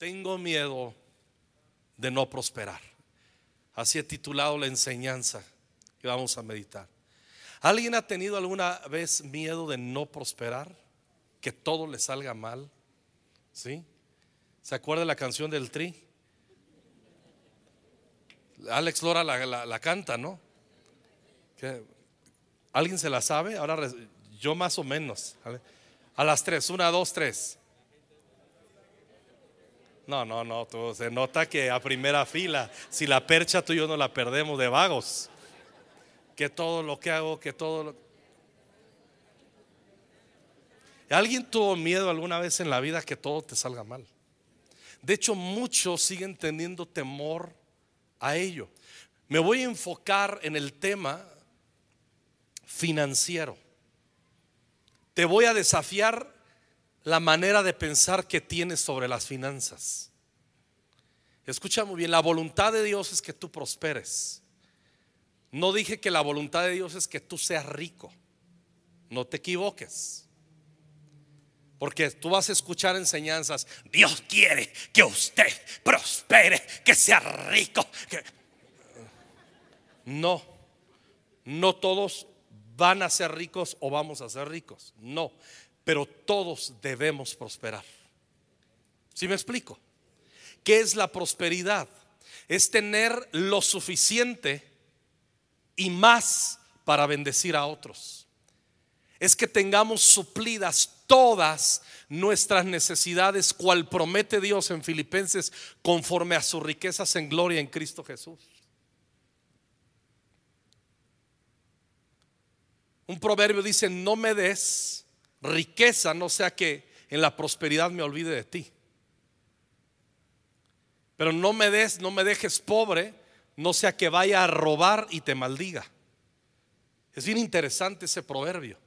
Tengo miedo de no prosperar. Así he titulado la enseñanza que vamos a meditar. ¿Alguien ha tenido alguna vez miedo de no prosperar? Que todo le salga mal. ¿Sí? ¿Se acuerda la canción del Tri? Alex Lora la, canta, ¿no? ¿Alguien se la sabe? Ahora yo más o menos. A las tres, una, dos, tres. No, no, no, se nota que a primera fila, si la percha tú y yo no la perdemos de vagos, que todo lo que hago, que todo lo... ¿Alguien tuvo miedo alguna vez en la vida que todo te salga mal? De hecho, muchos siguen teniendo temor a ello. Me voy a enfocar en el tema financiero. Te voy a desafiar la manera de pensar que tienes sobre las finanzas. Escucha muy bien, la voluntad de Dios es que tú prosperes. No dije que la voluntad de Dios es que tú seas rico. No te equivoques. Porque tú vas a escuchar enseñanzas. Dios quiere que usted prospere, que sea rico. No, no todos van a ser ricos o vamos a ser ricos. No, pero todos debemos prosperar. ¿Sí me explico? ¿Qué es la prosperidad? Es tener lo suficiente y más para bendecir a otros es que tengamos suplidas todas nuestras necesidades, cual promete Dios en Filipenses, conforme a sus riquezas en gloria en Cristo Jesús. Un proverbio dice, no me des riqueza, no sea que en la prosperidad me olvide de ti. Pero no me des, no me dejes pobre, no sea que vaya a robar y te maldiga. Es bien interesante ese proverbio.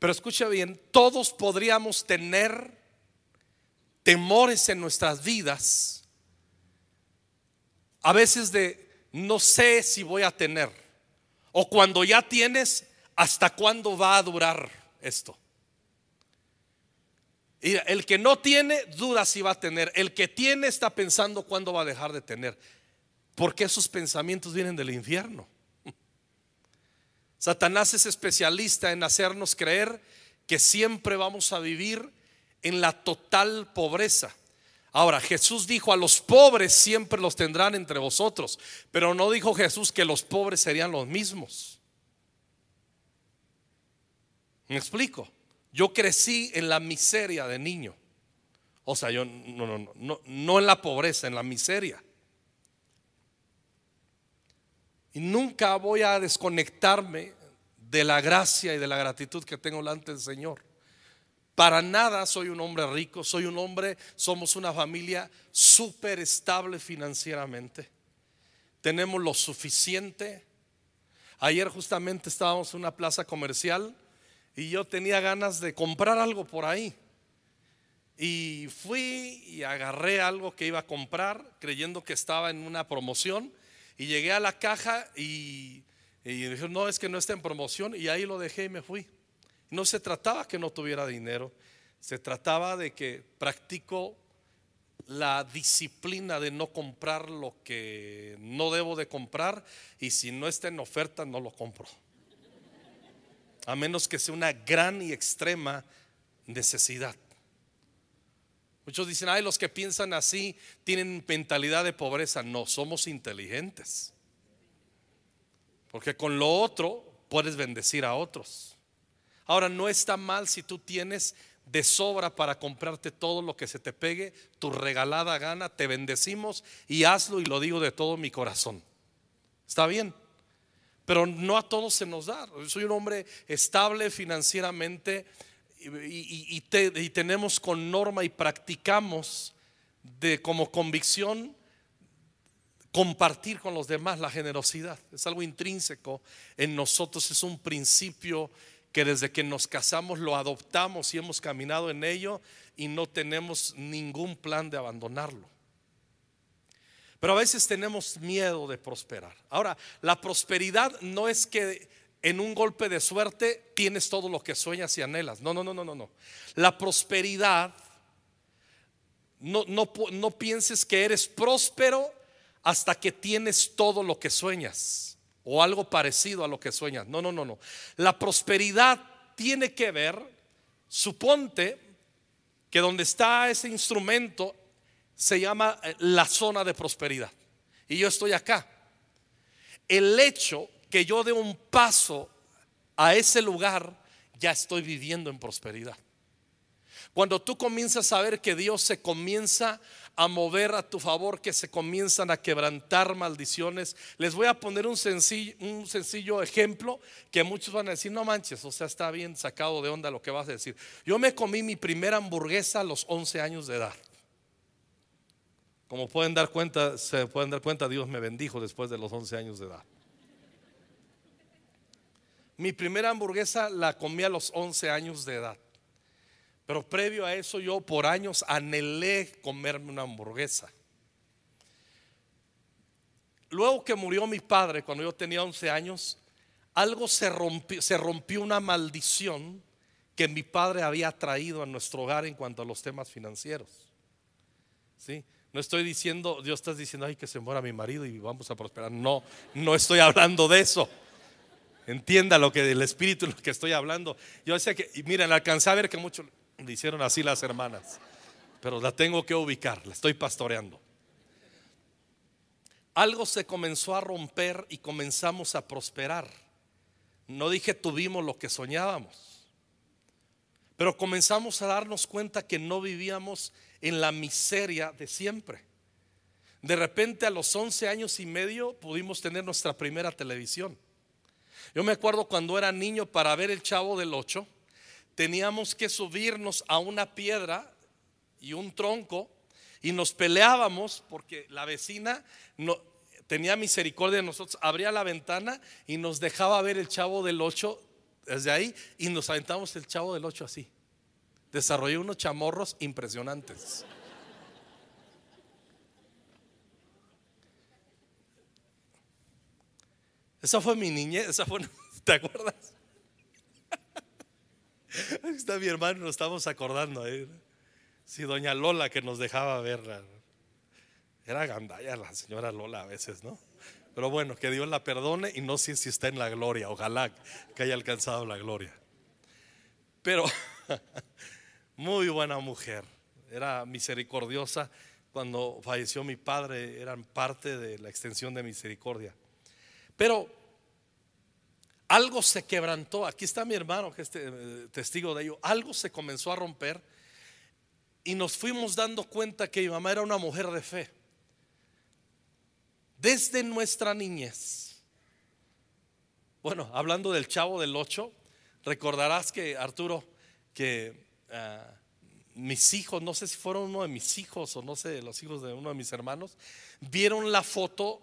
Pero escucha bien, todos podríamos tener temores en nuestras vidas, a veces de no sé si voy a tener, o cuando ya tienes, hasta cuándo va a durar esto. El que no tiene, duda si va a tener. El que tiene está pensando cuándo va a dejar de tener. Porque esos pensamientos vienen del infierno. Satanás es especialista en hacernos creer que siempre vamos a vivir en la total pobreza. Ahora, Jesús dijo, a los pobres siempre los tendrán entre vosotros, pero no dijo Jesús que los pobres serían los mismos. ¿Me explico? Yo crecí en la miseria de niño. O sea, yo no, no, no, no en la pobreza, en la miseria. Y nunca voy a desconectarme de la gracia y de la gratitud que tengo delante del Señor. Para nada soy un hombre rico, soy un hombre, somos una familia súper estable financieramente. Tenemos lo suficiente. Ayer justamente estábamos en una plaza comercial y yo tenía ganas de comprar algo por ahí. Y fui y agarré algo que iba a comprar creyendo que estaba en una promoción y llegué a la caja y, dijeron, no, es que no está en promoción. Y ahí lo dejé y me fui. No se trataba que no tuviera dinero. Se trataba de que practico la disciplina de no comprar lo que no debo de comprar y si no está en oferta no lo compro. A menos que sea una gran y extrema necesidad. Muchos dicen, ay, los que piensan así tienen mentalidad de pobreza. No, somos inteligentes. Porque con lo otro puedes bendecir a otros. Ahora, no está mal si tú tienes de sobra para comprarte todo lo que se te pegue, tu regalada gana, te bendecimos y hazlo y lo digo de todo mi corazón. ¿Está bien? Pero no a todos se nos da. Soy un hombre estable financieramente y, tenemos con norma y practicamos de como convicción compartir con los demás la generosidad. Es algo intrínseco en nosotros, es un principio que desde que nos casamos lo adoptamos y hemos caminado en ello y no tenemos ningún plan de abandonarlo. Pero a veces tenemos miedo de prosperar. Ahora, la prosperidad no es que en un golpe de suerte tienes todo lo que sueñas y anhelas. No, no, no, no, no, no. La prosperidad No, no, no pienses que eres próspero hasta que tienes todo lo que sueñas o algo parecido a lo que sueñas. No, no, no, no. La prosperidad tiene que ver, suponte que donde está ese instrumento se llama eh, la zona de prosperidad. Y yo estoy acá. El hecho que yo dé un paso a ese lugar, ya estoy viviendo en prosperidad. Cuando tú comienzas a ver que Dios se comienza a mover a tu favor, que se comienzan a quebrantar maldiciones, les voy a poner un sencillo, un sencillo ejemplo que muchos van a decir, no manches, o sea, está bien sacado de onda lo que vas a decir. Yo me comí mi primera hamburguesa a los 11 años de edad. Como pueden dar cuenta, se pueden dar cuenta, Dios me bendijo después de los 11 años de edad. Mi primera hamburguesa la comí a los 11 años de edad. Pero previo a eso yo por años anhelé comerme una hamburguesa. Luego que murió mi padre cuando yo tenía 11 años, algo se rompió, se rompió una maldición que mi padre había traído a nuestro hogar en cuanto a los temas financieros. ¿Sí? No estoy diciendo, Dios está diciendo, ay, que se muera mi marido y vamos a prosperar. No, no estoy hablando de eso. Entienda lo que el espíritu, lo que estoy hablando. Yo sé que, miren, alcancé a ver que muchos le hicieron así las hermanas, pero la tengo que ubicar, la estoy pastoreando. Algo se comenzó a romper y comenzamos a prosperar. No dije tuvimos lo que soñábamos, pero comenzamos a darnos cuenta que no vivíamos en la miseria de siempre. De repente a los 11 años y medio pudimos tener nuestra primera televisión. Yo me acuerdo cuando era niño para ver el chavo del 8 teníamos que subirnos a una piedra y un tronco y nos peleábamos porque la vecina no, tenía misericordia de nosotros, abría la ventana y nos dejaba ver el chavo del 8 desde ahí y nos aventamos el chavo del 8 así. Desarrollé unos chamorros impresionantes. Esa fue mi niñez, ¿te acuerdas? Está mi hermano, nos estamos acordando. ahí Sí, doña Lola que nos dejaba verla. Era gandalla la señora Lola a veces, ¿no? Pero bueno, que Dios la perdone y no sé si está en la gloria. Ojalá que haya alcanzado la gloria. Pero muy buena mujer. Era misericordiosa. Cuando falleció mi padre, eran parte de la extensión de misericordia. Pero algo se quebrantó. Aquí está mi hermano, que es eh, testigo de ello. Algo se comenzó a romper y nos fuimos dando cuenta que mi mamá era una mujer de fe. Desde nuestra niñez. Bueno, hablando del chavo del 8, recordarás que Arturo, que ah, mis hijos, no sé si fueron uno de mis hijos o no sé, los hijos de uno de mis hermanos, vieron la foto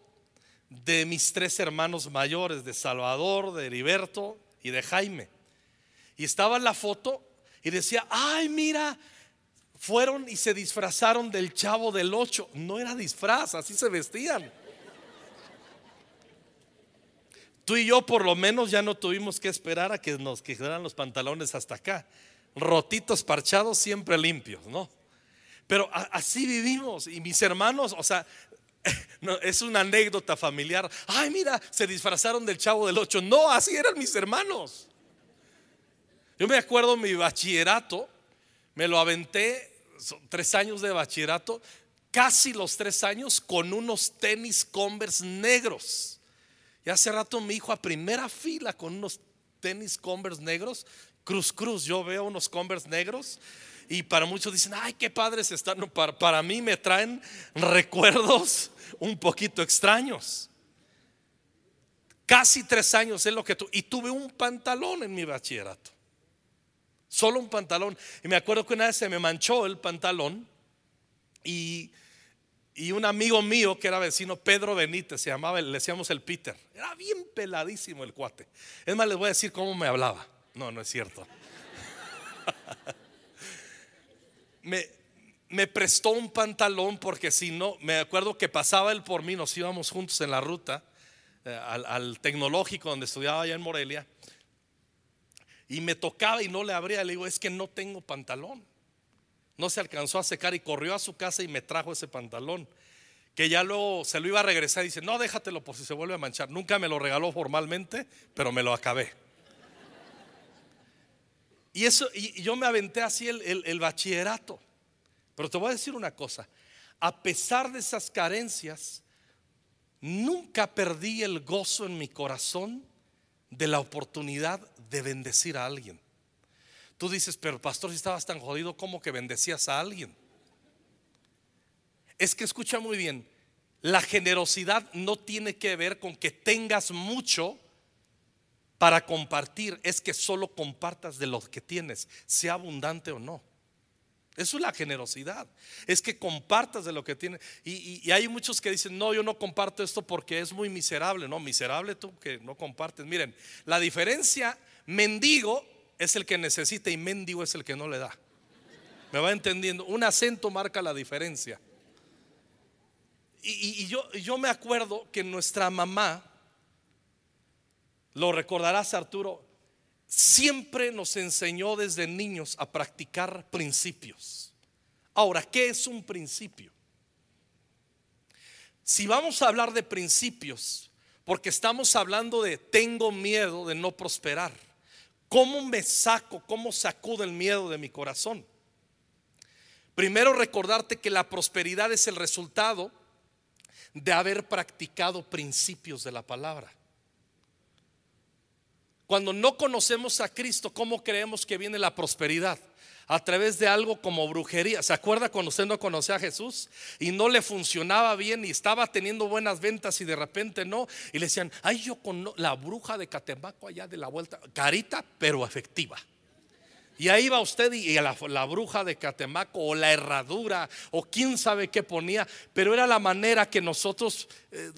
de mis tres hermanos mayores, de Salvador, de Heriberto y de Jaime. Y estaba en la foto y decía, ay, mira, fueron y se disfrazaron del chavo del ocho. No era disfraz, así se vestían. Tú y yo por lo menos ya no tuvimos que esperar a que nos quedaran los pantalones hasta acá. Rotitos, parchados, siempre limpios, ¿no? Pero así vivimos. Y mis hermanos, o sea, no, es una anécdota familiar. Ay, mira, se disfrazaron del chavo del 8. No, así eran mis hermanos. Yo me acuerdo mi bachillerato, me lo aventé, tres años de bachillerato, casi los tres años con unos tenis Converse negros. Y hace rato mi hijo a primera fila con unos tenis Converse negros, cruz cruz, yo veo unos Converse negros y para muchos dicen, ay, qué padres están. para, para mí me traen recuerdos un poquito extraños. Casi tres años es lo que tuve. Y tuve un pantalón en mi bachillerato. Solo un pantalón. Y me acuerdo que una vez se me manchó el pantalón. Y, y un amigo mío que era vecino, Pedro Benítez, se llamaba, le decíamos el Peter. Era bien peladísimo el cuate. Es más, les voy a decir cómo me hablaba. No, no es cierto. me, me prestó un pantalón porque si no, me acuerdo que pasaba él por mí, nos íbamos juntos en la ruta eh, al, tecnológico donde estudiaba allá en Morelia. Y me tocaba y no le abría, le digo, es que no tengo pantalón. No se alcanzó a secar y corrió a su casa y me trajo ese pantalón. Que ya luego se lo iba a regresar y dice, no, déjatelo por si se vuelve a manchar. Nunca me lo regaló formalmente, pero me lo acabé. Y eso, y yo me aventé así el, el bachillerato. Pero te voy a decir una cosa, a pesar de esas carencias, nunca perdí el gozo en mi corazón de la oportunidad de bendecir a alguien. Tú dices, pero pastor, si estabas tan jodido, ¿cómo que bendecías a alguien? Es que escucha muy bien, la generosidad no tiene que ver con que tengas mucho para compartir, es que solo compartas de lo que tienes, sea abundante o no. Eso es la generosidad. Es que compartas de lo que tienes. Y, hay muchos que dicen, no, yo no comparto esto porque es muy miserable. No, miserable tú que no compartes. Miren, la diferencia, mendigo es el que necesita y mendigo es el que no le da. ¿Me va entendiendo? Un acento marca la diferencia. Y, yo, yo me acuerdo que nuestra mamá, lo recordarás Arturo, siempre nos enseñó desde niños a practicar principios. Ahora, ¿qué es un principio? Si vamos a hablar de principios, porque estamos hablando de tengo miedo de no prosperar, ¿cómo me saco, cómo sacudo el miedo de mi corazón? Primero recordarte que la prosperidad es el resultado de haber practicado principios de la palabra. Cuando no conocemos a Cristo, ¿cómo creemos que viene la prosperidad? A través de algo como brujería. ¿Se acuerda cuando usted no conocía a Jesús y no le funcionaba bien y estaba teniendo buenas ventas y de repente no? Y le decían, ay, yo con la bruja de Catemaco allá de la vuelta, carita, pero efectiva. Y ahí va usted y la, bruja de Catemaco o la herradura o quién sabe qué ponía, pero era la manera que nosotros eh,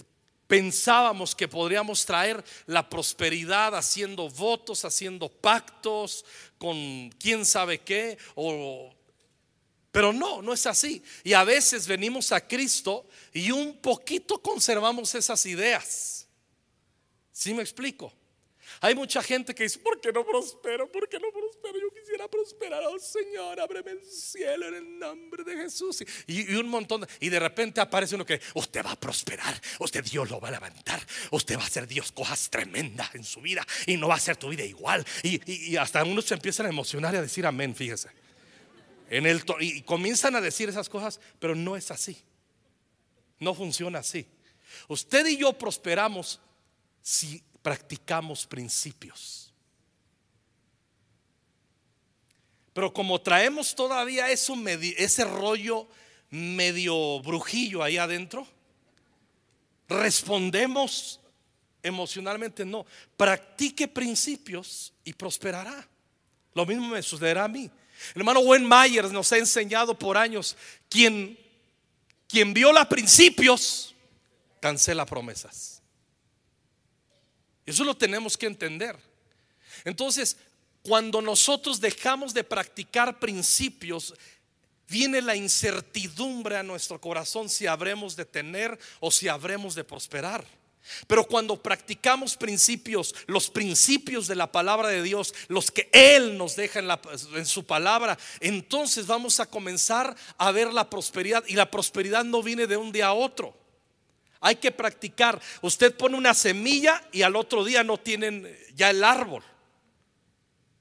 pensábamos que podríamos traer la prosperidad haciendo votos, haciendo pactos con quién sabe qué, o, pero no, no es así. Y a veces venimos a Cristo y un poquito conservamos esas ideas. ¿Sí me explico? Hay mucha gente que dice, ¿por qué no prospero? ¿Por qué no prosperar. Oh Señor, ábreme el cielo en el nombre de Jesús. Y, un montón. y de repente aparece uno que, usted va a prosperar. Usted Dios lo va a levantar. Usted va a hacer Dios cosas tremendas en su vida. Y no va a ser tu vida igual. Y, hasta unos se empiezan a emocionar y a decir amén, fíjese. En el, y comienzan a decir esas cosas, pero no es así. No funciona así. Usted y yo prosperamos si practicamos principios. Pero como traemos todavía ese rollo medio brujillo ahí adentro, respondemos emocionalmente no. Practique principios y prosperará. Lo mismo me sucederá a mí. Hermano Wayne Myers nos ha enseñado por años, quien, quien viola principios, cancela promesas. Eso lo tenemos que entender. Entonces, cuando nosotros dejamos de practicar principios, viene la incertidumbre a nuestro corazón si habremos de tener o si habremos de prosperar. Pero cuando practicamos principios, los principios de la palabra de Dios, los que Él nos deja en, su palabra, entonces vamos a comenzar a ver la prosperidad. Y la prosperidad no viene de un día a otro. Hay que practicar. Usted pone una semilla y al otro día no tienen ya el árbol.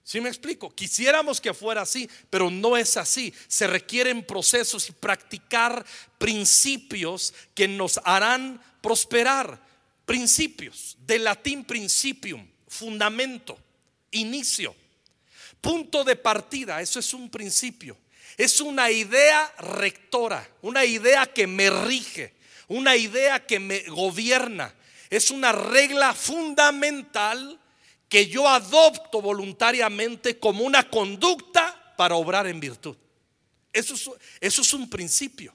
¿Sí me explico? Quisiéramos que fuera así, pero no es así. Se requieren procesos y practicar principios que nos harán prosperar. Principios, de latín principium, fundamento, inicio, punto de partida, eso es un principio. Es una idea rectora, una idea que me rige, una idea que me gobierna. Es una regla fundamental que yo adopto voluntariamente como una conducta para obrar en virtud. Eso es, eso es un principio.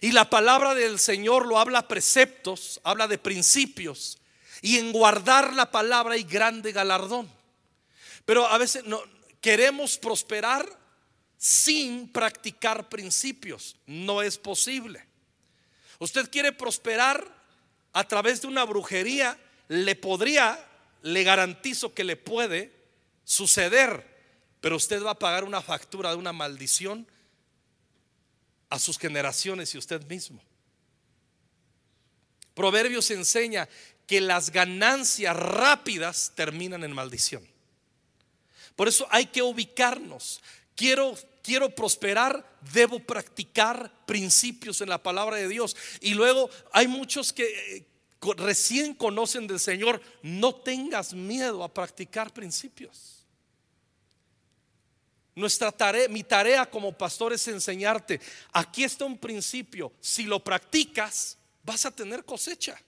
Y la palabra del Señor lo habla preceptos, habla de principios. Y en guardar la palabra hay grande galardón. Pero a veces no, queremos prosperar sin practicar principios. No es posible. Usted quiere prosperar a través de una brujería, le podría, le garantizo que le puede suceder, pero usted va a pagar una factura de una maldición a sus generaciones y usted mismo. Proverbios enseña que las ganancias rápidas terminan en maldición. Por eso hay que ubicarnos. Quiero quiero prosperar, debo practicar principios en la palabra de Dios. Y luego hay muchos que recién conocen del Señor, no tengas miedo a practicar principios. Nuestra tarea, mi tarea como pastor es enseñarte, aquí está un principio, si lo practicas, vas a tener cosecha.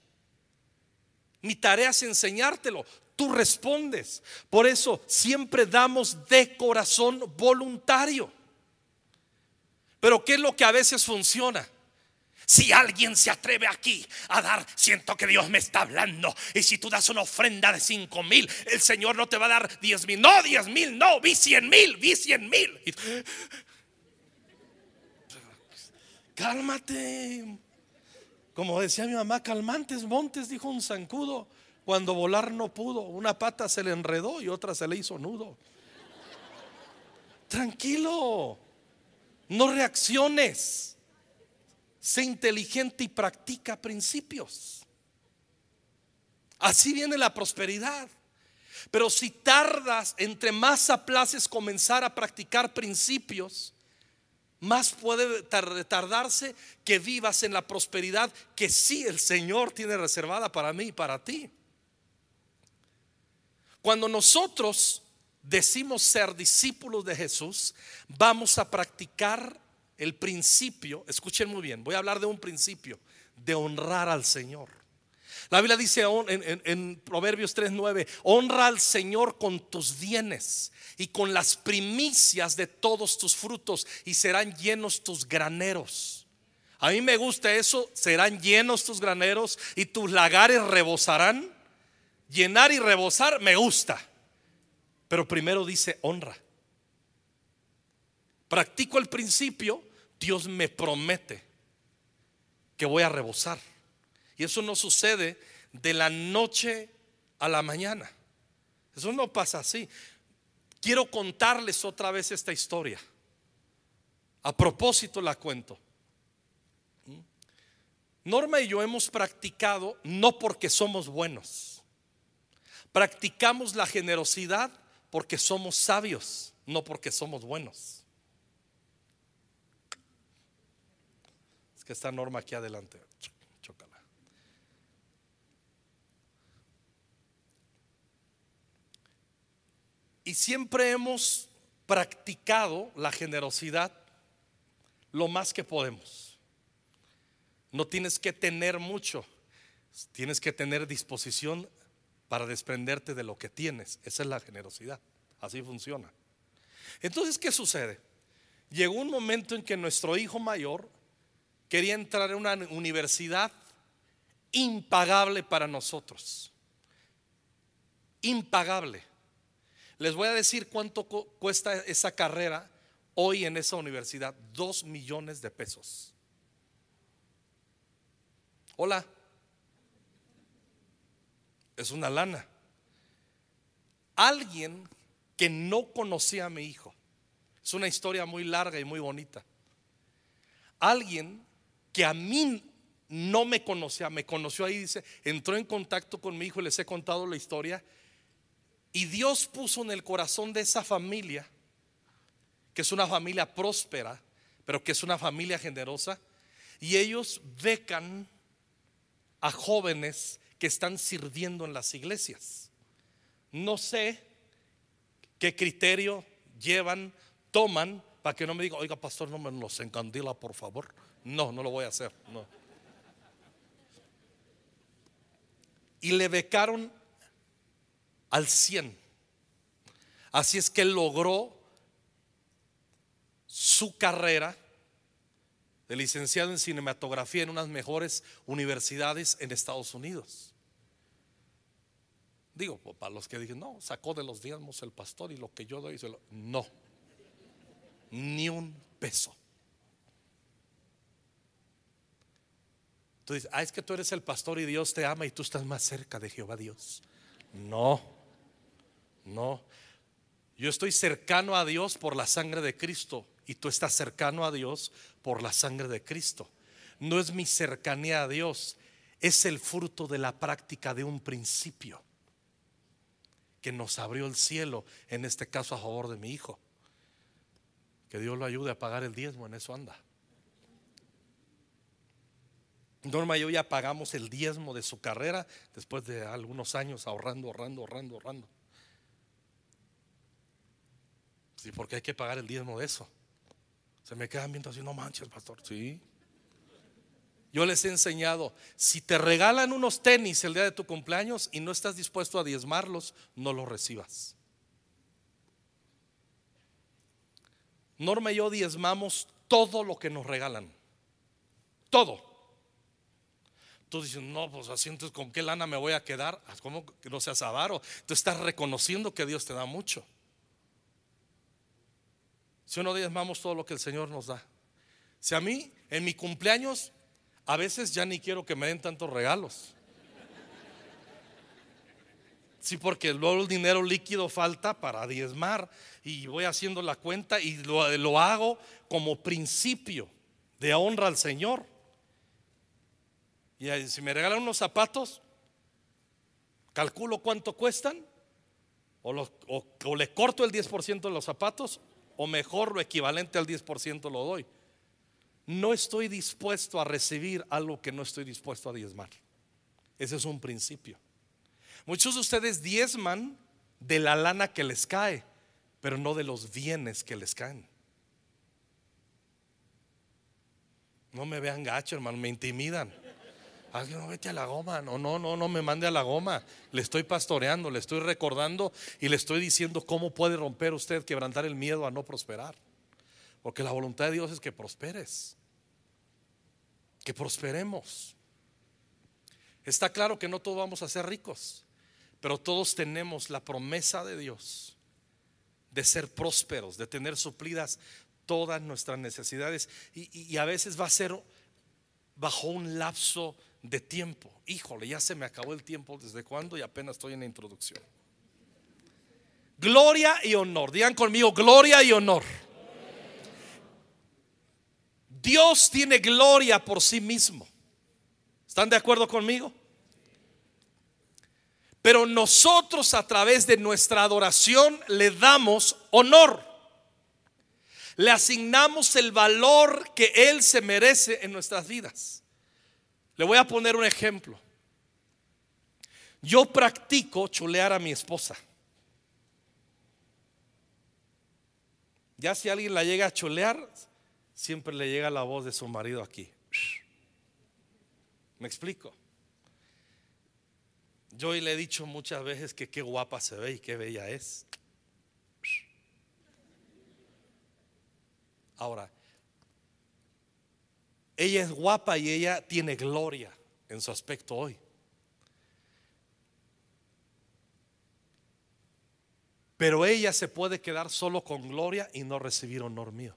Mi tarea es enseñártelo tú respondes. Por eso siempre damos de corazón voluntario. Pero ¿qué es lo que a veces funciona? Si alguien se atreve aquí a dar, siento que Dios me está hablando. Y si tú das una ofrenda de cinco mil, el Señor no te va a dar diez mil. No, diez mil, no, vi cien mil, vi cien mil. Cálmate. Como decía mi mamá, calmantes montes, dijo un zancudo. Cuando volar no pudo, una pata se le enredó y otra se le hizo nudo. Tranquilo, no reacciones. Sé inteligente y practica principios. Así viene la prosperidad. Pero si tardas, entre más aplaces comenzar a practicar principios, más puede tardarse que vivas en la prosperidad que sí el Señor tiene reservada para mí y para ti. Cuando nosotros decimos ser discípulos de Jesús, vamos a practicar el principio, escuchen muy bien, voy a hablar de un principio, de honrar al Señor. La Biblia dice en, en Proverbios 3:9, honra al Señor con tus bienes y con las primicias de todos tus frutos y serán llenos tus graneros. A mí me gusta eso, serán llenos tus graneros y tus lagares rebosarán llenar y rebosar me gusta. Pero primero dice honra. Practico el principio, Dios me promete que voy a rebosar. Y eso no sucede de la noche a la mañana. Eso no pasa así. Quiero contarles otra vez esta historia. A propósito la cuento. Norma y yo hemos practicado no porque somos buenos Practicamos la generosidad porque somos sabios, no porque somos buenos. Que esta norma aquí adelante. Chócala. Y siempre hemos practicado la generosidad lo más que podemos. No tienes que tener mucho, tienes que tener disposición para desprenderte de lo que tienes. Esa es la generosidad. Así funciona. Entonces, ¿qué sucede? Llegó un momento en que nuestro hijo mayor quería entrar en una universidad impagable para nosotros. Impagable. Les voy a decir cuánto cuesta esa carrera hoy en esa universidad. Dos millones de pesos. Hola es una lana. Alguien que no conocía a mi hijo. Es una historia muy larga y muy bonita. Alguien que a mí no me conocía, me conoció ahí, dice, entró en contacto con mi hijo les he contado la historia. Y Dios puso en el corazón de esa familia, que es una familia próspera, pero que es una familia generosa, y ellos becan a jóvenes que están sirviendo en las iglesias. No sé qué criterio llevan, toman, para que no me diga, oiga, pastor, no me los encandila, por favor. No, no lo voy a hacer. No. Y le becaron al 100. Así es que logró su carrera de licenciado en cinematografía en unas mejores universidades en Estados Unidos. Digo, para los que dicen, no, sacó de los diezmos el pastor y lo que yo doy, no, ni un peso. Tú dices, ah, es que tú eres el pastor y Dios te ama y tú estás más cerca de Jehová Dios. No, no. Yo estoy cercano a Dios por la sangre de Cristo y tú estás cercano a Dios por la sangre de Cristo. No es mi cercanía a Dios, es el fruto de la práctica de un principio que nos abrió el cielo, en este caso a favor de mi hijo. Que Dios lo ayude a pagar el diezmo, en eso anda. Norma y yo ya pagamos el diezmo de su carrera después de algunos años ahorrando, ahorrando, ahorrando, ahorrando. Sí, porque hay que pagar el diezmo de eso. Se me quedan viendo así, no manches, pastor. Sí. Yo les he enseñado, si te regalan unos tenis el día de tu cumpleaños y no estás dispuesto a diezmarlos, no los recibas. Norma y yo diezmamos todo lo que nos regalan. Todo. Tú dices, no, pues así entonces con qué lana me voy a quedar. Ah, ¿Cómo que no seas avaro? Tú estás reconociendo que Dios te da mucho. Si uno diezmamos todo lo que el Señor nos da. Si a mí, en mi cumpleaños, a veces ya ni quiero que me den tantos regalos. Sí, porque luego el dinero líquido falta para diezmar y voy haciendo la cuenta y lo, lo hago como principio de honra al Señor. Y si me regalan unos zapatos, calculo cuánto cuestan, o, o le corto el 10% de los zapatos, o mejor lo equivalente al 10% lo doy no estoy dispuesto a recibir algo que no estoy dispuesto a diezmar. Ese es un principio. Muchos de ustedes diezman de la lana que les cae, pero no de los bienes que les caen. No me vean gacho, hermano, me intimidan. Alguien, no vete a la goma. No, no, no, no me mande a la goma. Le estoy pastoreando, le estoy recordando y le estoy diciendo cómo puede romper usted, quebrantar el miedo a no prosperar. Porque la voluntad de Dios es que prosperes que prosperemos. Está claro que no todos vamos a ser ricos, pero todos tenemos la promesa de Dios de ser prósperos, de tener suplidas todas nuestras necesidades y, a veces va a ser bajo un lapso de tiempo. Híjole, ya se me acabó el tiempo desde cuando y apenas estoy en la introducción. Gloria y honor. Digan conmigo, gloria y honor. Dios tiene gloria por sí mismo. ¿Están de acuerdo conmigo? Pero nosotros a través de nuestra adoración le damos honor. Le asignamos el valor que Él se merece en nuestras vidas. Le voy a poner un ejemplo. Yo practico chulear a mi esposa. Ya si alguien la llega a chulear, siempre le llega la voz de su marido aquí. ¿Me explico? Yo le he dicho muchas veces que qué guapa se ve y qué bella es. Ahora, ella es guapa y ella tiene gloria en su aspecto hoy. Pero ella se puede quedar solo con gloria y no recibir honor mío.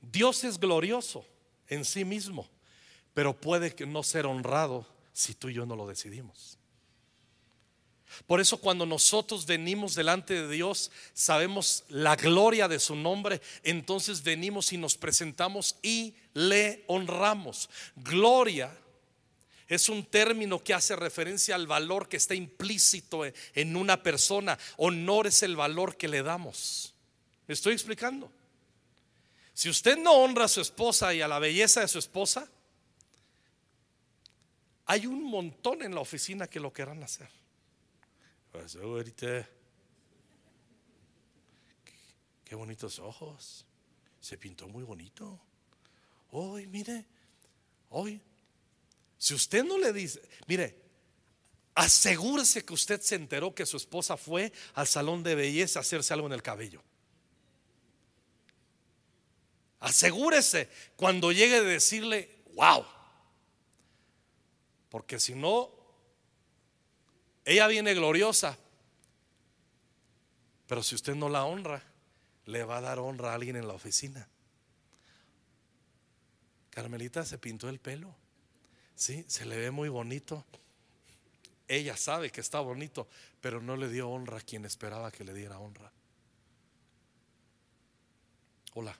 Dios es glorioso en sí mismo, pero puede no ser honrado si tú y yo no lo decidimos. Por eso cuando nosotros venimos delante de Dios, sabemos la gloria de su nombre, entonces venimos y nos presentamos y le honramos. Gloria es un término que hace referencia al valor que está implícito en una persona. Honor es el valor que le damos. ¿Me estoy explicando? Si usted no honra a su esposa y a la belleza de su esposa, hay un montón en la oficina que lo querrán hacer. Pues, qué bonitos ojos. Se pintó muy bonito. Hoy, mire, hoy. Si usted no le dice, mire, asegúrese que usted se enteró que su esposa fue al salón de belleza a hacerse algo en el cabello. Asegúrese cuando llegue a decirle, wow. Porque si no, ella viene gloriosa. Pero si usted no la honra, le va a dar honra a alguien en la oficina. Carmelita se pintó el pelo. Sí, se le ve muy bonito. Ella sabe que está bonito, pero no le dio honra a quien esperaba que le diera honra. Hola.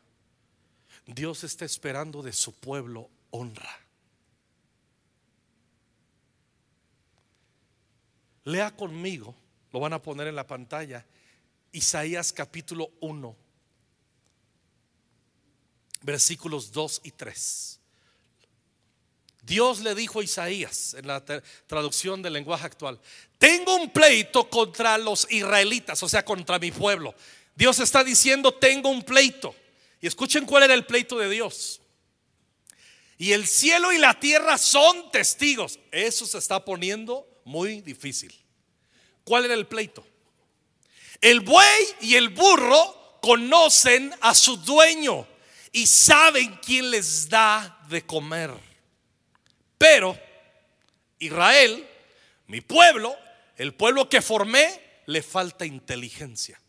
Dios está esperando de su pueblo honra. Lea conmigo, lo van a poner en la pantalla, Isaías capítulo 1, versículos 2 y 3. Dios le dijo a Isaías en la traducción del lenguaje actual, tengo un pleito contra los israelitas, o sea, contra mi pueblo. Dios está diciendo, tengo un pleito. Y escuchen cuál era el pleito de Dios. Y el cielo y la tierra son testigos. Eso se está poniendo muy difícil. ¿Cuál era el pleito? El buey y el burro conocen a su dueño y saben quién les da de comer. Pero Israel, mi pueblo, el pueblo que formé, le falta inteligencia.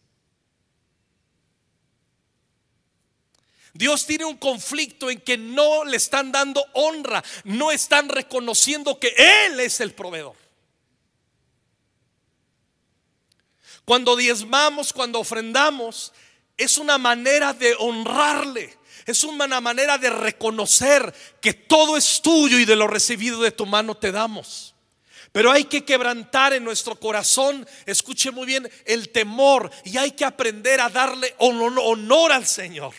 Dios tiene un conflicto en que no le están dando honra, no están reconociendo que Él es el proveedor. Cuando diezmamos, cuando ofrendamos, es una manera de honrarle. Es una manera de reconocer que todo es tuyo y de lo recibido de tu mano te damos. Pero hay que quebrantar en nuestro corazón, escuche muy bien, el temor y hay que aprender a darle honor al Señor.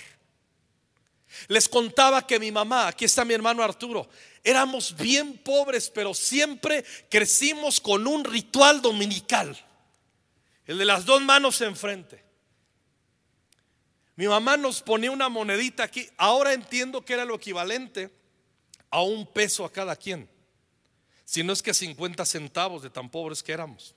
Les contaba que mi mamá, aquí está mi hermano Arturo, éramos bien pobres, pero siempre crecimos con un ritual dominical. El de las dos manos enfrente. Mi mamá nos ponía una monedita aquí. Ahora entiendo que era lo equivalente a un peso a cada quien. Si no es que 50 centavos de tan pobres que éramos.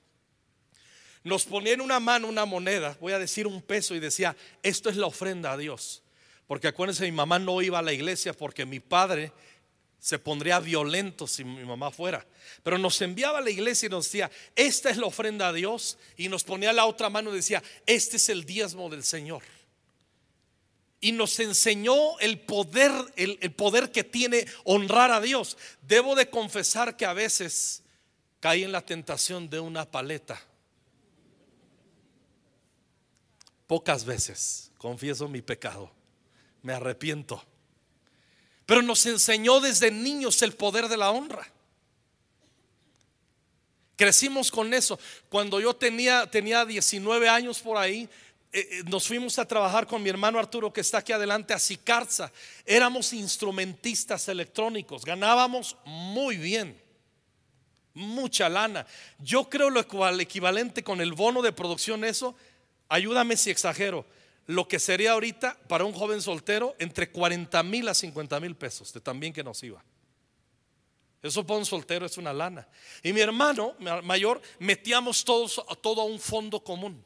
Nos ponía en una mano una moneda, voy a decir un peso, y decía, esto es la ofrenda a Dios. Porque acuérdense, mi mamá no iba a la iglesia porque mi padre se pondría violento si mi mamá fuera. Pero nos enviaba a la iglesia y nos decía, esta es la ofrenda a Dios. Y nos ponía la otra mano y decía, este es el diezmo del Señor. Y nos enseñó el poder, el, el poder que tiene honrar a Dios. Debo de confesar que a veces caí en la tentación de una paleta. Pocas veces, confieso mi pecado. Me arrepiento. Pero nos enseñó desde niños el poder de la honra. Crecimos con eso. Cuando yo tenía, tenía 19 años por ahí, eh, eh, nos fuimos a trabajar con mi hermano Arturo que está aquí adelante a Sicarza. Éramos instrumentistas electrónicos, ganábamos muy bien, mucha lana. Yo creo lo equivalente con el bono de producción eso, ayúdame si exagero, lo que sería ahorita para un joven soltero entre 40 mil a 50 mil pesos de también que nos iba. Eso para un soltero es una lana. Y mi hermano mayor metíamos todos, todo a un fondo común.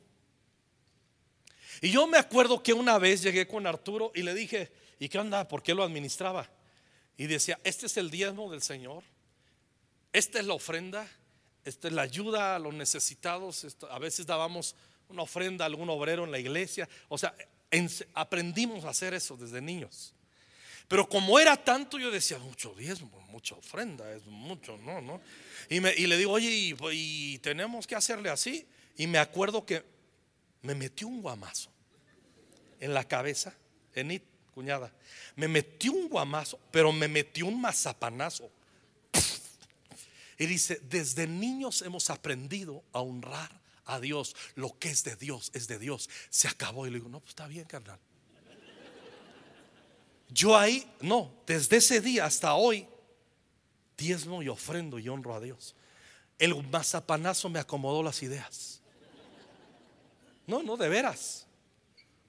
Y yo me acuerdo que una vez llegué con Arturo y le dije, ¿y qué onda? ¿Por qué lo administraba? Y decía, este es el diezmo del Señor, esta es la ofrenda, esta es la ayuda a los necesitados. A veces dábamos una ofrenda a algún obrero en la iglesia. O sea, aprendimos a hacer eso desde niños. Pero como era tanto, yo decía, mucho diezmo, mucha ofrenda, es mucho, no, no. Y, me, y le digo, oye, y, tenemos que hacerle así. Y me acuerdo que me metió un guamazo en la cabeza, Enid, cuñada. Me metió un guamazo, pero me metió un mazapanazo. Y dice, desde niños hemos aprendido a honrar a Dios. Lo que es de Dios es de Dios. Se acabó. Y le digo, no, pues está bien, carnal. Yo ahí, no, desde ese día hasta hoy, diezmo y ofrendo y honro a Dios. El mazapanazo me acomodó las ideas. No, no, de veras.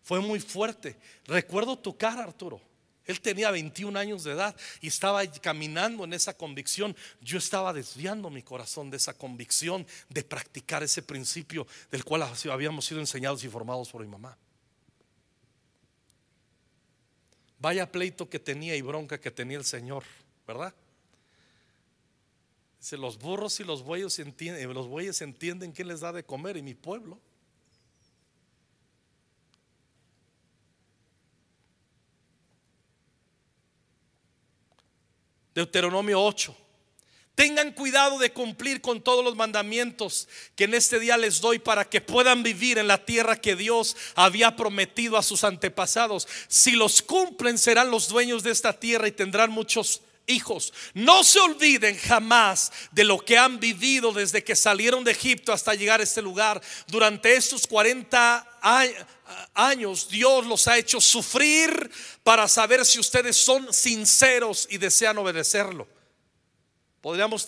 Fue muy fuerte. Recuerdo tu cara, Arturo. Él tenía 21 años de edad y estaba caminando en esa convicción. Yo estaba desviando mi corazón de esa convicción de practicar ese principio del cual habíamos sido enseñados y formados por mi mamá. Vaya pleito que tenía y bronca que tenía el Señor, ¿verdad? Dice, los burros y los bueyes entienden, los bueyes entienden quién les da de comer y mi pueblo. Deuteronomio 8. Tengan cuidado de cumplir con todos los mandamientos que en este día les doy para que puedan vivir en la tierra que Dios había prometido a sus antepasados. Si los cumplen serán los dueños de esta tierra y tendrán muchos hijos. No se olviden jamás de lo que han vivido desde que salieron de Egipto hasta llegar a este lugar. Durante estos 40 años Dios los ha hecho sufrir para saber si ustedes son sinceros y desean obedecerlo. Podríamos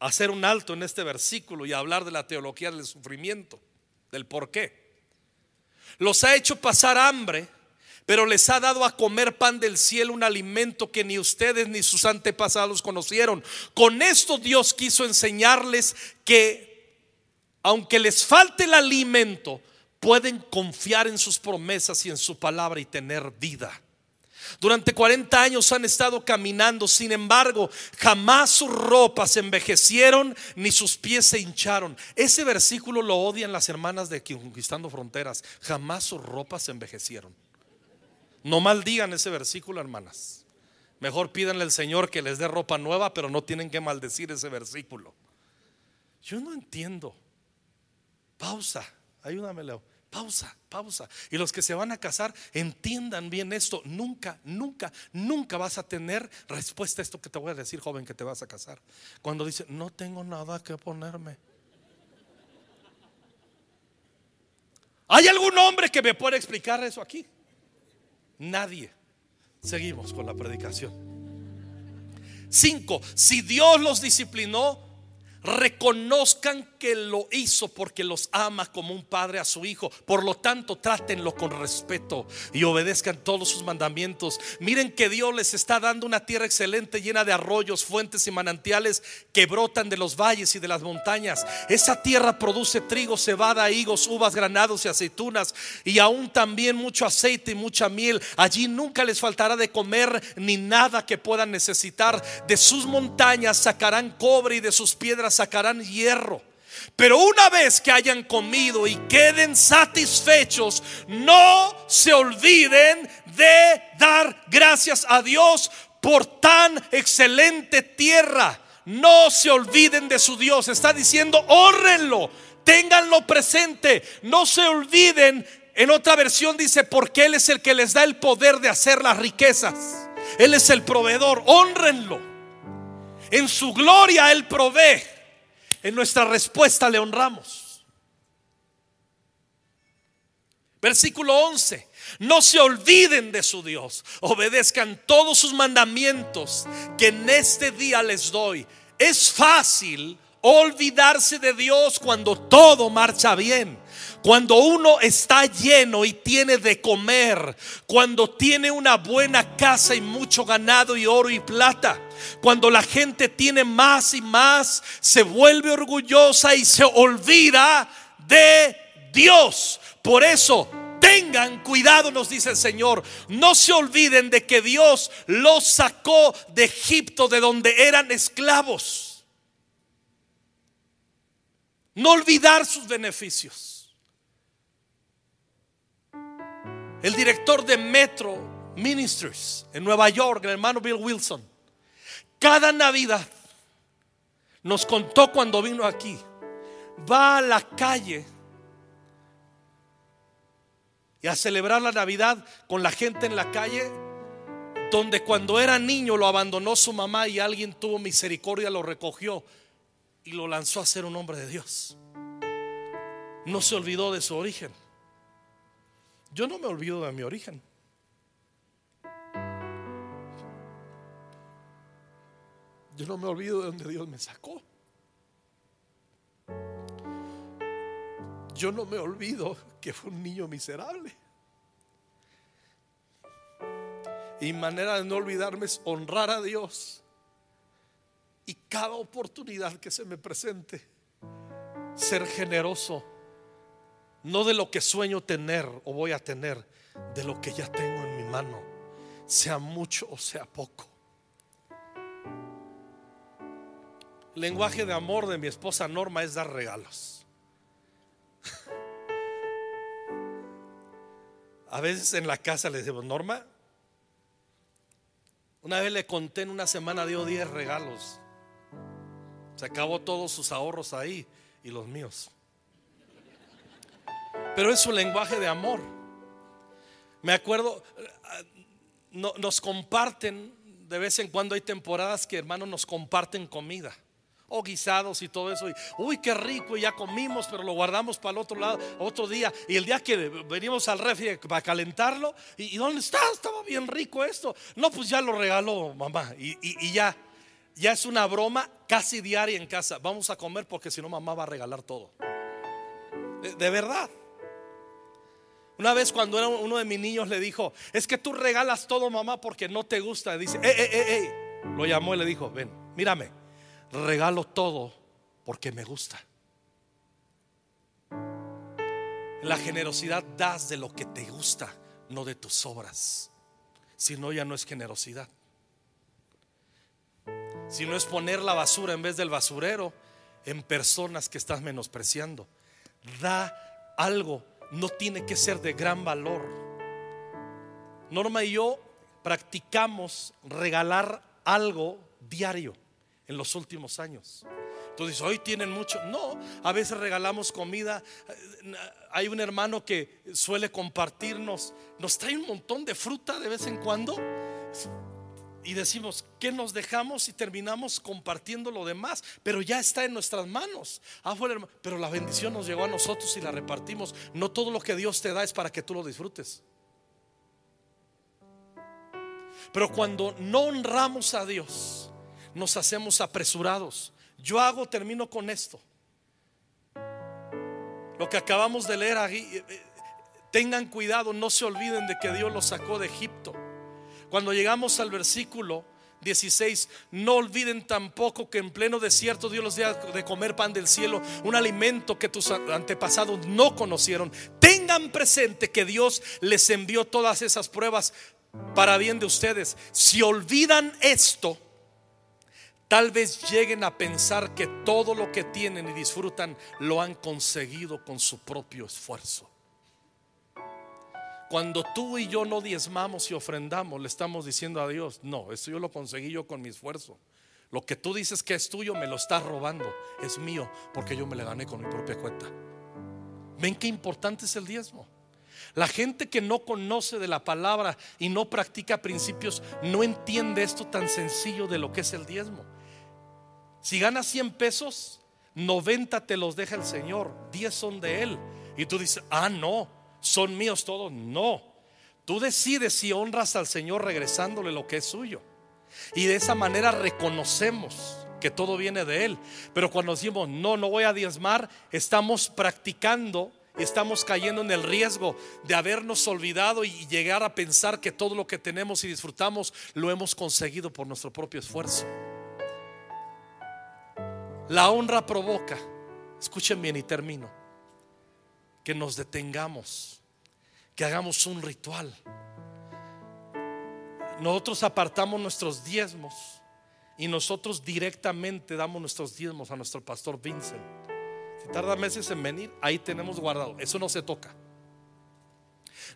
hacer un alto en este versículo y hablar de la teología del sufrimiento, del por qué. Los ha hecho pasar hambre, pero les ha dado a comer pan del cielo, un alimento que ni ustedes ni sus antepasados conocieron. Con esto Dios quiso enseñarles que aunque les falte el alimento, pueden confiar en sus promesas y en su palabra y tener vida. Durante 40 años han estado caminando, sin embargo, jamás sus ropas envejecieron ni sus pies se hincharon. Ese versículo lo odian las hermanas de Conquistando Fronteras. Jamás sus ropas se envejecieron. No maldigan ese versículo, hermanas. Mejor pídanle al Señor que les dé ropa nueva, pero no tienen que maldecir ese versículo. Yo no entiendo. Pausa, ayúdame, Leo. Pausa, pausa. Y los que se van a casar, entiendan bien esto. Nunca, nunca, nunca vas a tener respuesta a esto que te voy a decir, joven, que te vas a casar. Cuando dice, no tengo nada que ponerme. ¿Hay algún hombre que me pueda explicar eso aquí? Nadie. Seguimos con la predicación. Cinco, si Dios los disciplinó, reconozcan que lo hizo porque los ama como un padre a su hijo. Por lo tanto, trátenlo con respeto y obedezcan todos sus mandamientos. Miren que Dios les está dando una tierra excelente llena de arroyos, fuentes y manantiales que brotan de los valles y de las montañas. Esa tierra produce trigo, cebada, higos, uvas, granados y aceitunas y aún también mucho aceite y mucha miel. Allí nunca les faltará de comer ni nada que puedan necesitar. De sus montañas sacarán cobre y de sus piedras sacarán hierro. Pero una vez que hayan comido y queden satisfechos, no se olviden de dar gracias a Dios por tan excelente tierra. No se olviden de su Dios. Está diciendo, honrenlo, ténganlo presente, no se olviden. En otra versión dice, porque Él es el que les da el poder de hacer las riquezas. Él es el proveedor, honrenlo. En su gloria Él provee. En nuestra respuesta le honramos. Versículo 11. No se olviden de su Dios. Obedezcan todos sus mandamientos que en este día les doy. Es fácil olvidarse de Dios cuando todo marcha bien. Cuando uno está lleno y tiene de comer, cuando tiene una buena casa y mucho ganado y oro y plata, cuando la gente tiene más y más, se vuelve orgullosa y se olvida de Dios. Por eso, tengan cuidado, nos dice el Señor. No se olviden de que Dios los sacó de Egipto, de donde eran esclavos. No olvidar sus beneficios. el director de Metro Ministries en Nueva York, el hermano Bill Wilson, cada Navidad nos contó cuando vino aquí, va a la calle y a celebrar la Navidad con la gente en la calle, donde cuando era niño lo abandonó su mamá y alguien tuvo misericordia, lo recogió y lo lanzó a ser un hombre de Dios. No se olvidó de su origen. Yo no me olvido de mi origen. Yo no me olvido de donde Dios me sacó. Yo no me olvido que fue un niño miserable. Y manera de no olvidarme es honrar a Dios. Y cada oportunidad que se me presente, ser generoso no de lo que sueño tener o voy a tener, de lo que ya tengo en mi mano, sea mucho o sea poco. Lenguaje de amor de mi esposa Norma es dar regalos. A veces en la casa le decimos, Norma, una vez le conté en una semana dio 10 regalos. Se acabó todos sus ahorros ahí y los míos. Pero es su lenguaje de amor. Me acuerdo, nos comparten, de vez en cuando hay temporadas que hermanos nos comparten comida o guisados y todo eso. Y, uy, qué rico, ya comimos, pero lo guardamos para el otro lado, otro día. Y el día que venimos al refri para calentarlo, ¿y, dónde está? Estaba bien rico esto. No, pues ya lo regaló mamá. Y, ya, ya es una broma casi diaria en casa. Vamos a comer porque si no, mamá va a regalar todo. De, verdad. Una vez cuando era uno de mis niños le dijo, es que tú regalas todo mamá porque no te gusta. dice, eh, eh, eh, eh. Lo llamó y le dijo, ven, mírame regalo todo porque me gusta. la generosidad das de lo que te gusta, no de tus obras. Si no, ya no es generosidad. Si no es poner la basura en vez del basurero en personas que estás menospreciando. Da algo, no tiene que ser de gran valor. Norma y yo practicamos regalar algo diario en los últimos años. Entonces, hoy tienen mucho. No, a veces regalamos comida. Hay un hermano que suele compartirnos, nos trae un montón de fruta de vez en cuando. Y decimos, ¿qué nos dejamos y terminamos compartiendo lo demás? Pero ya está en nuestras manos. Ah, pero la bendición nos llegó a nosotros y la repartimos. No todo lo que Dios te da es para que tú lo disfrutes. Pero cuando no honramos a Dios, nos hacemos apresurados. Yo hago, termino con esto. Lo que acabamos de leer aquí, eh, eh, tengan cuidado, no se olviden de que Dios los sacó de Egipto. Cuando llegamos al versículo 16, no olviden tampoco que en pleno desierto Dios los dio de comer pan del cielo, un alimento que tus antepasados no conocieron. Tengan presente que Dios les envió todas esas pruebas para bien de ustedes. Si olvidan esto, Tal vez lleguen a pensar que todo lo que tienen y disfrutan lo han conseguido con su propio esfuerzo. Cuando tú y yo no diezmamos y ofrendamos, le estamos diciendo a Dios, no, esto yo lo conseguí yo con mi esfuerzo. Lo que tú dices que es tuyo, me lo estás robando. Es mío porque yo me le gané con mi propia cuenta. ¿Ven qué importante es el diezmo? La gente que no conoce de la palabra y no practica principios no entiende esto tan sencillo de lo que es el diezmo. Si ganas 100 pesos, 90 te los deja el Señor, 10 son de Él. Y tú dices, ah, no, son míos todos. No, tú decides si honras al Señor regresándole lo que es suyo. Y de esa manera reconocemos que todo viene de Él. Pero cuando decimos, no, no voy a diezmar, estamos practicando y estamos cayendo en el riesgo de habernos olvidado y llegar a pensar que todo lo que tenemos y disfrutamos lo hemos conseguido por nuestro propio esfuerzo. La honra provoca, escuchen bien y termino, que nos detengamos, que hagamos un ritual. Nosotros apartamos nuestros diezmos y nosotros directamente damos nuestros diezmos a nuestro pastor Vincent. Si tarda meses en venir, ahí tenemos guardado. Eso no se toca.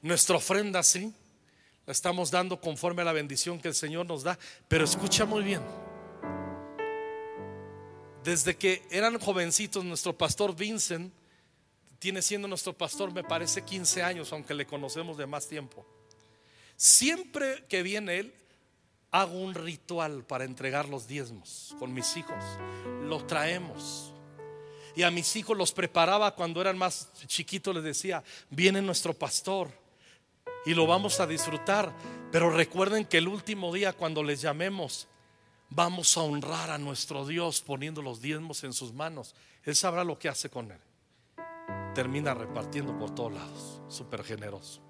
Nuestra ofrenda sí, la estamos dando conforme a la bendición que el Señor nos da. Pero escucha muy bien desde que eran jovencitos, nuestro pastor Vincent tiene siendo nuestro pastor, me parece 15 años, aunque le conocemos de más tiempo. Siempre que viene él, hago un ritual para entregar los diezmos con mis hijos. Los traemos. Y a mis hijos los preparaba cuando eran más chiquitos, les decía, viene nuestro pastor y lo vamos a disfrutar. Pero recuerden que el último día cuando les llamemos, Vamos a honrar a nuestro Dios poniendo los diezmos en sus manos. Él sabrá lo que hace con él. Termina repartiendo por todos lados. Súper generoso.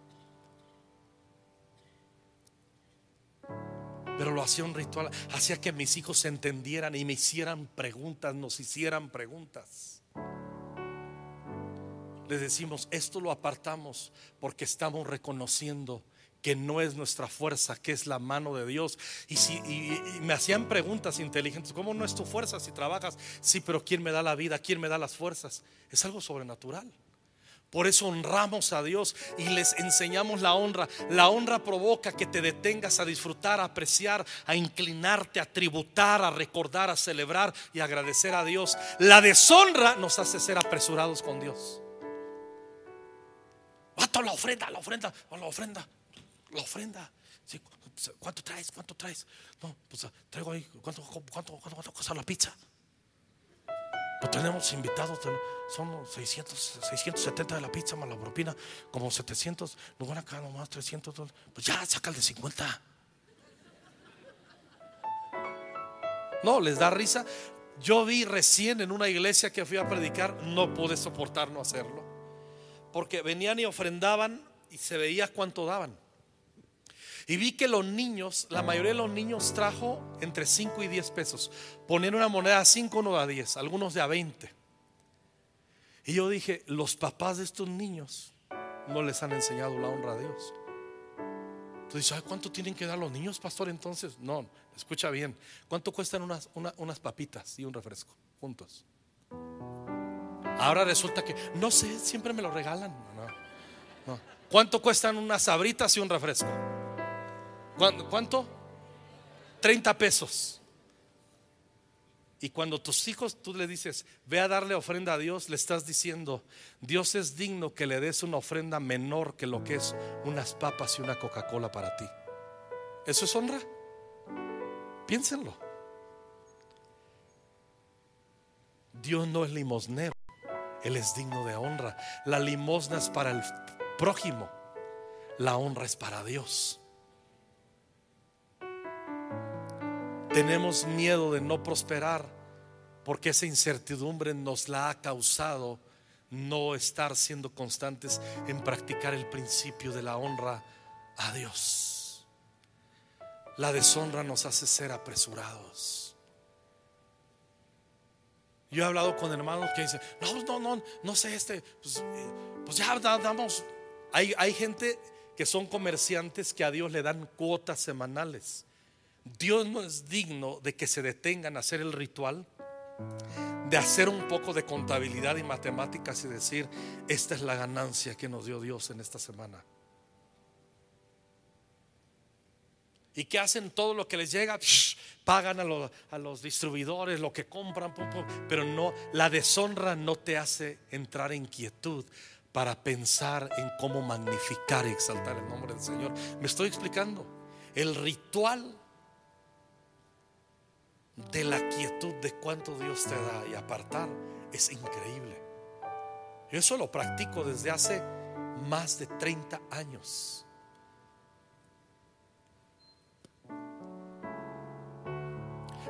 Pero lo hacía un ritual. Hacía que mis hijos se entendieran y me hicieran preguntas, nos hicieran preguntas. Les decimos, esto lo apartamos porque estamos reconociendo que no es nuestra fuerza, que es la mano de Dios. Y, si, me hacían preguntas inteligentes, ¿cómo no es tu fuerza si trabajas? Sí, pero ¿quién me da la vida? ¿Quién me da las fuerzas? Es algo sobrenatural. Por eso honramos a Dios y les enseñamos la honra. La honra provoca que te detengas a disfrutar, a apreciar, a inclinarte, a tributar, a recordar, a celebrar y agradecer a Dios. La deshonra nos hace ser apresurados con Dios. ¿Cuánto la ofrenda? La ofrenda, la ofrenda, la ofrenda. ¿Cuánto traes? ¿Cuánto traes? No, pues traigo ahí. ¿Cuánto, cuánto, cuánto, cuánto la pizza? Pues tenemos invitados, son 600, 670 de la pizza más la propina, como 700. Nos van acá nomás 300. Pues ya, saca el de 50. No, les da risa. Yo vi recién en una iglesia que fui a predicar, no pude soportar no hacerlo. Porque venían y ofrendaban y se veía cuánto daban. Y vi que los niños, la mayoría de los niños trajo entre 5 y 10 pesos. Ponían una moneda a 5, uno a 10, algunos de a 20. Y yo dije, los papás de estos niños no les han enseñado la honra a Dios. Entonces, ¿sabes cuánto tienen que dar los niños, pastor? Entonces, no, escucha bien. ¿Cuánto cuestan unas, unas papitas y un refresco juntos? Ahora resulta que, no sé, siempre me lo regalan. ¿Cuánto cuestan unas sabritas y un refresco? ¿Cuánto? 30 pesos. Y cuando tus hijos tú le dices, ve a darle ofrenda a Dios, le estás diciendo, Dios es digno que le des una ofrenda menor que lo que es unas papas y una Coca-Cola para ti. ¿Eso es honra? Piénsenlo. Dios no es limosnero, Él es digno de honra. La limosna es para el prójimo, la honra es para Dios. Tenemos miedo de no prosperar porque esa incertidumbre nos la ha causado no estar siendo constantes en practicar el principio de la honra a Dios. La deshonra nos hace ser apresurados. Yo he hablado con hermanos que dicen, no, no, no, no sé, este, pues, eh, pues ya damos. Hay, hay gente que son comerciantes que a Dios le dan cuotas semanales. Dios no es digno de que se detengan a hacer el ritual, de hacer un poco de contabilidad y matemáticas y decir, esta es la ganancia que nos dio Dios en esta semana. Y que hacen todo lo que les llega, pagan a los, distribuidores lo que compran, pero no, la deshonra no te hace entrar en quietud para pensar en cómo magnificar y exaltar el nombre del Señor. Me estoy explicando. El ritual de la quietud de cuánto Dios te da y apartar es increíble. Yo eso lo practico desde hace más de 30 años.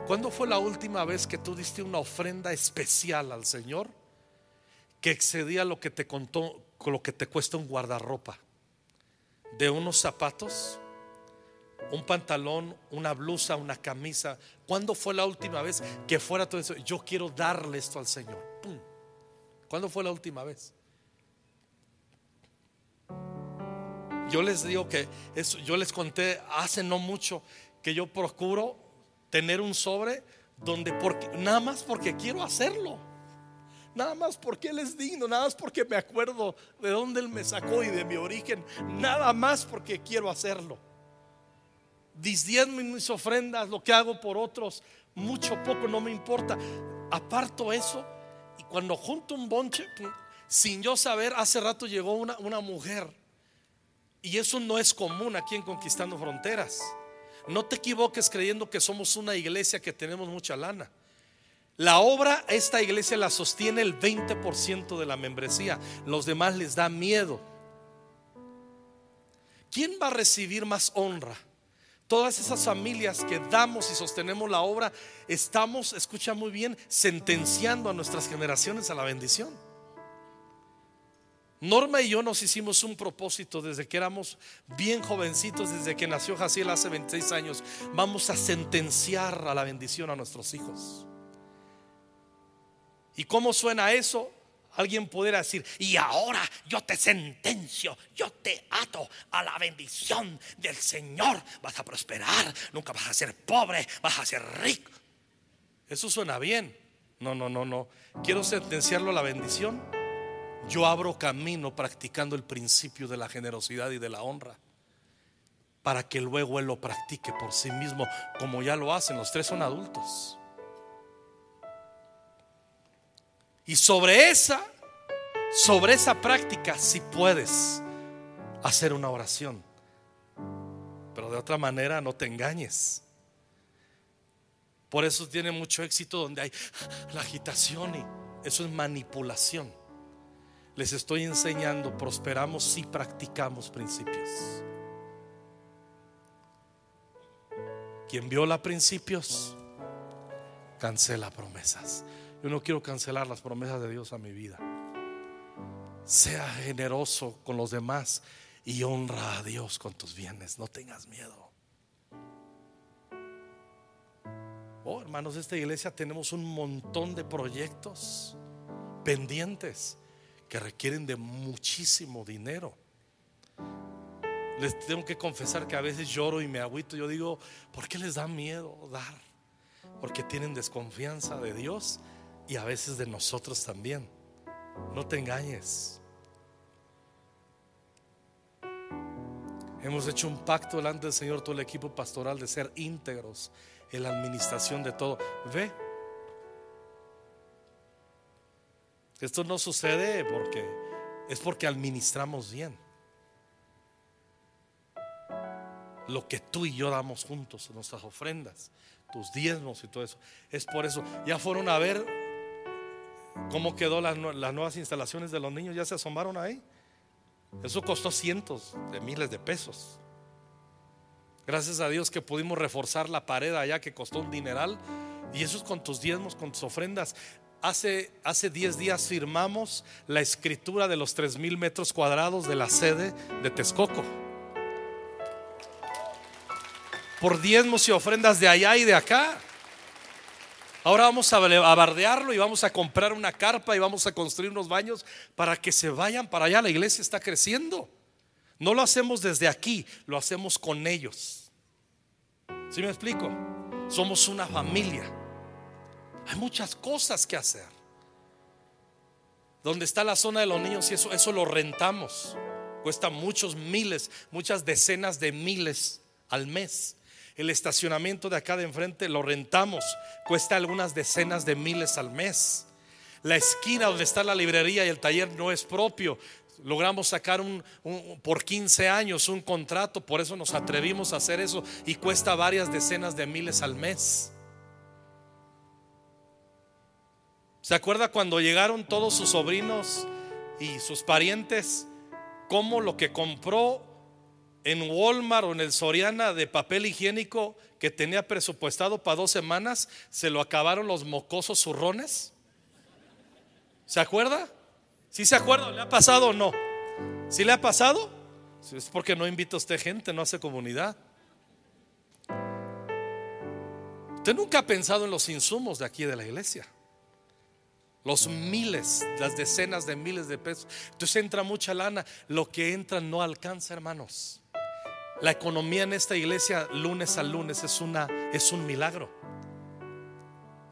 ¿Cuándo fue la última vez que tú diste una ofrenda especial al Señor que excedía lo que te contó, lo que te cuesta un guardarropa? De unos zapatos un pantalón, una blusa, una camisa. ¿Cuándo fue la última vez que fuera todo eso? Yo quiero darle esto al Señor. ¿Cuándo fue la última vez? Yo les digo que eso, yo les conté hace no mucho que yo procuro tener un sobre donde porque, nada más porque quiero hacerlo. Nada más porque Él es digno, nada más porque me acuerdo de dónde Él me sacó y de mi origen, nada más porque quiero hacerlo disdiezmo mis ofrendas, lo que hago por otros, mucho poco, no me importa. Aparto eso y cuando junto un bonche, sin yo saber, hace rato llegó una, una mujer. Y eso no es común aquí en Conquistando Fronteras. No te equivoques creyendo que somos una iglesia que tenemos mucha lana. La obra, esta iglesia la sostiene el 20% de la membresía. Los demás les da miedo. ¿Quién va a recibir más honra? Todas esas familias que damos y sostenemos la obra, estamos, escucha muy bien, sentenciando a nuestras generaciones a la bendición. Norma y yo nos hicimos un propósito desde que éramos bien jovencitos, desde que nació Jaciel hace 26 años. Vamos a sentenciar a la bendición a nuestros hijos. ¿Y cómo suena eso? Alguien pudiera decir, y ahora yo te sentencio, yo te ato a la bendición del Señor. Vas a prosperar, nunca vas a ser pobre, vas a ser rico. Eso suena bien. No, no, no, no. Quiero sentenciarlo a la bendición. yo abro camino practicando el principio de la generosidad y de la honra para que luego él lo practique por sí mismo, como ya lo hacen. Los tres son adultos. Y sobre esa, sobre esa práctica, si puedes hacer una oración. Pero de otra manera, no te engañes. Por eso tiene mucho éxito donde hay la agitación y eso es manipulación. Les estoy enseñando, prosperamos si practicamos principios. Quien viola principios, cancela promesas. Yo no quiero cancelar las promesas de Dios a mi vida. Sea generoso con los demás y honra a Dios con tus bienes. No tengas miedo. Oh, hermanos, esta iglesia tenemos un montón de proyectos pendientes que requieren de muchísimo dinero. Les tengo que confesar que a veces lloro y me agüito. Yo digo, ¿por qué les da miedo dar? Porque tienen desconfianza de Dios y a veces de nosotros también. No te engañes. Hemos hecho un pacto delante del Señor, todo el equipo pastoral, de ser íntegros en la administración de todo. Ve. Esto no sucede porque es porque administramos bien. lo que tú y yo damos juntos, nuestras ofrendas, tus diezmos y todo eso. Es por eso. Ya fueron a ver cómo quedó las, nuevas instalaciones de los niños, ya se asomaron ahí. Eso costó cientos de miles de pesos. Gracias a Dios que pudimos reforzar la pared allá que costó un dineral. Y eso es con tus diezmos, con tus ofrendas. Hace, hace 10 días firmamos la escritura de los tres mil metros cuadrados de la sede de Texcoco por diezmos y ofrendas de allá y de acá. Ahora vamos a bardearlo y vamos a comprar una carpa y vamos a construir unos baños para que se vayan para allá. La iglesia está creciendo. No lo hacemos desde aquí, lo hacemos con ellos. ¿Sí me explico? Somos una familia. Hay muchas cosas que hacer. Donde está la zona de los niños y eso, eso lo rentamos. Cuesta muchos miles, muchas decenas de miles al mes. El estacionamiento de acá de enfrente lo rentamos, cuesta algunas decenas de miles al mes. La esquina donde está la librería y el taller no es propio. Logramos sacar un, por 15 años un contrato, por eso nos atrevimos a hacer eso y cuesta varias decenas de miles al mes. ¿Se acuerda cuando llegaron todos sus sobrinos y sus parientes? ¿Cómo lo que compró en Walmart o en el Soriana de papel higiénico que tenía presupuestado para dos semanas, se lo acabaron los mocosos zurrones. ¿Se acuerda? ¿Sí se acuerda? ¿Le ha pasado o no? ¿Sí le ha pasado? Es porque no invita a usted gente, no hace comunidad. Usted nunca ha pensado en los insumos de aquí de la iglesia. Los miles, las decenas de miles de pesos. Entonces entra mucha lana. Lo que entra no alcanza, hermanos. La economía en esta iglesia lunes a lunes es, una, es un milagro.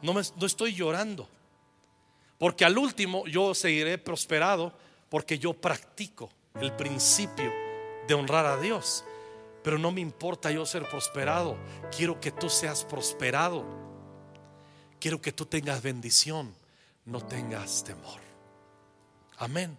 No, me, no estoy llorando. Porque al último yo seguiré prosperado porque yo practico el principio de honrar a Dios. Pero no me importa yo ser prosperado. Quiero que tú seas prosperado. Quiero que tú tengas bendición. No tengas temor. Amén.